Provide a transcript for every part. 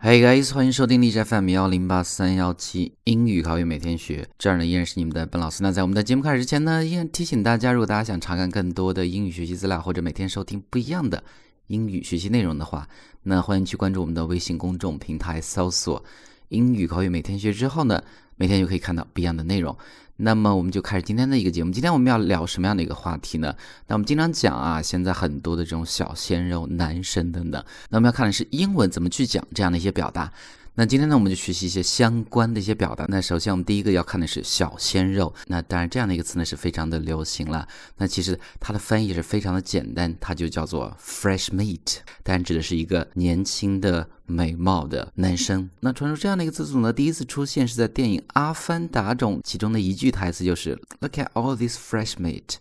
Hey guys，欢迎收听荔枝 FM 幺零八三幺七英语口语每天学，这儿呢依然是你们的本老师。那在我们的节目开始之前呢，依然提醒大家，如果大家想查看更多的英语学习资料，或者每天收听不一样的英语学习内容的话，那欢迎去关注我们的微信公众平台，搜索“英语口语每天学”之后呢，每天就可以看到不一样的内容。那么我们就开始今天的一个节目。今天我们要聊什么样的一个话题呢？那我们经常讲啊，现在很多的这种小鲜肉、男生等等，那我们要看的是英文怎么去讲这样的一些表达。那今天呢，我们就学习一些相关的一些表达。那首先，我们第一个要看的是小鲜肉。那当然，这样的一个词呢是非常的流行了。那其实它的翻译也是非常的简单，它就叫做 fresh meat，当然指的是一个年轻的、美貌的男生。那传说这样的一个词组呢，第一次出现是在电影《阿凡达》中，其中的一句台词就是 “Look at all these fresh meat”，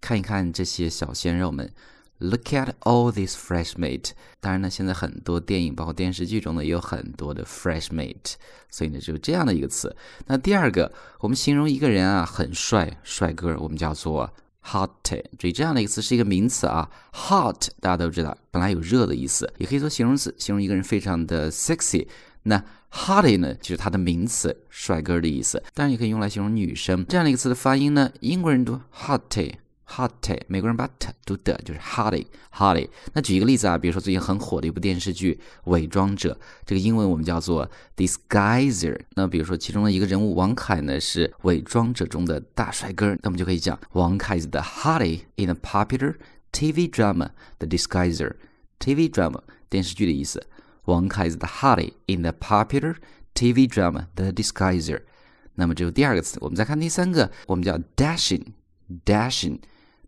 看一看这些小鲜肉们。Look at all these fresh meat。当然呢，现在很多电影包括电视剧中呢也有很多的 fresh meat，所以呢就这样的一个词。那第二个，我们形容一个人啊很帅，帅哥，我们叫做 hot。注意这样的一个词是一个名词啊，hot 大家都知道，本来有热的意思，也可以做形容词，形容一个人非常的 sexy。那 hotty 呢就是它的名词，帅哥的意思，当然也可以用来形容女生。这样的一个词的发音呢，英国人读 hotty。Hotty，美国人把 t 读的，就是 hotty，hotty。那举一个例子啊，比如说最近很火的一部电视剧《伪装者》，这个英文我们叫做 disguiser。那比如说其中的一个人物王凯呢是《伪装者》中的大帅哥，那我们就可以讲王凯 is the hottie in a popular TV drama The Disguiser。TV drama 电视剧的意思，王凯 is the hottie in the popular TV drama The Disguiser。那么这是第二个词，我们再看第三个，我们叫 dashing，dashing。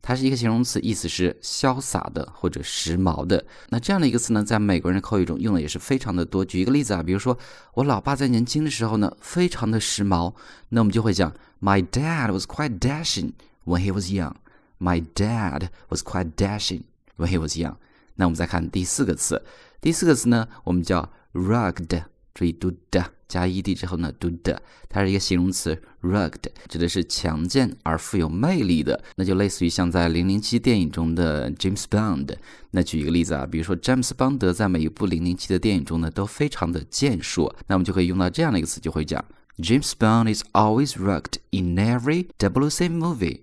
它是一个形容词，意思是潇洒的或者时髦的。那这样的一个词呢，在美国人的口语中用的也是非常的多。举一个例子啊，比如说我老爸在年轻的时候呢，非常的时髦，那我们就会讲 My dad was quite dashing when he was young. My dad was quite dashing when he was young. 那我们再看第四个词，第四个词呢，我们叫 rugged，注意读的。加 ed 之后呢，读的，它是一个形容词，rugged，指的是强健而富有魅力的，那就类似于像在零零七电影中的 James Bond。那举一个例子啊，比如说詹姆斯邦德在每一部零零七的电影中呢，都非常的健硕，那我们就可以用到这样的一个词，就会讲 James Bond is always rugged in every double-seven movie。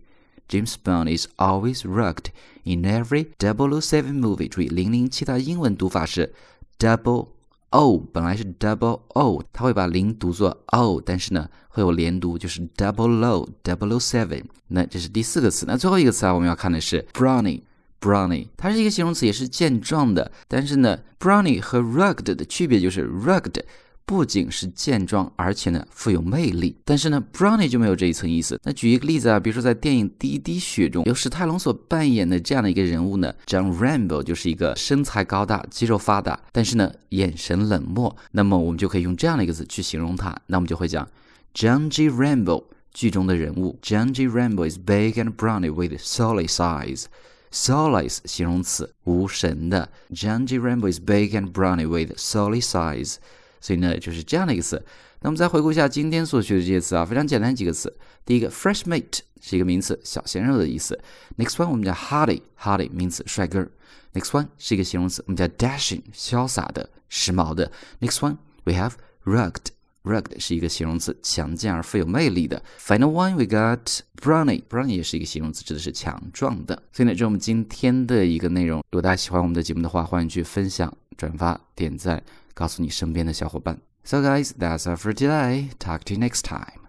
James Bond is always rugged in every double-seven movie。注意，零零七的英文读法是 double。O 本来是 double o，它会把零读作 o，但是呢会有连读，就是 double low double seven。那这是第四个词。那最后一个词啊，我们要看的是 brownie，brownie，它是一个形容词，也是健壮的。但是呢，brownie 和 rugged 的区别就是 rugged。不仅是健壮，而且呢富有魅力。但是呢，Brownie 就没有这一层意思。那举一个例子啊，比如说在电影《第一滴血》中，由史泰龙所扮演的这样的一个人物呢，John Rambo 就是一个身材高大、肌肉发达，但是呢眼神冷漠。那么我们就可以用这样的一个词去形容他。那我们就会讲，John G. Rambo 剧中的人物，John G. Rambo is big and brawny with solid size。Solid 形容词，无神的。John G. Rambo is big and brawny with solid size。所以呢，就是这样的一个词。那我们再回顾一下今天所学的这些词啊，非常简单几个词。第一个，fresh mate 是一个名词，小鲜肉的意思。Next one 我们叫 hottie，hottie 名词，帅哥。Next one 是一个形容词，我们叫 dashing，潇洒的、时髦的。Next one we have rugged Rugged 是一个形容词，强健而富有魅力的。Final one we got brawny，brawny 也是一个形容词，指的是强壮的。所以呢，这是我们今天的一个内容。如果大家喜欢我们的节目的话，欢迎去分享、转发、点赞。告诉你身边的小伙伴。So guys, that's all for today. Talk to you next time.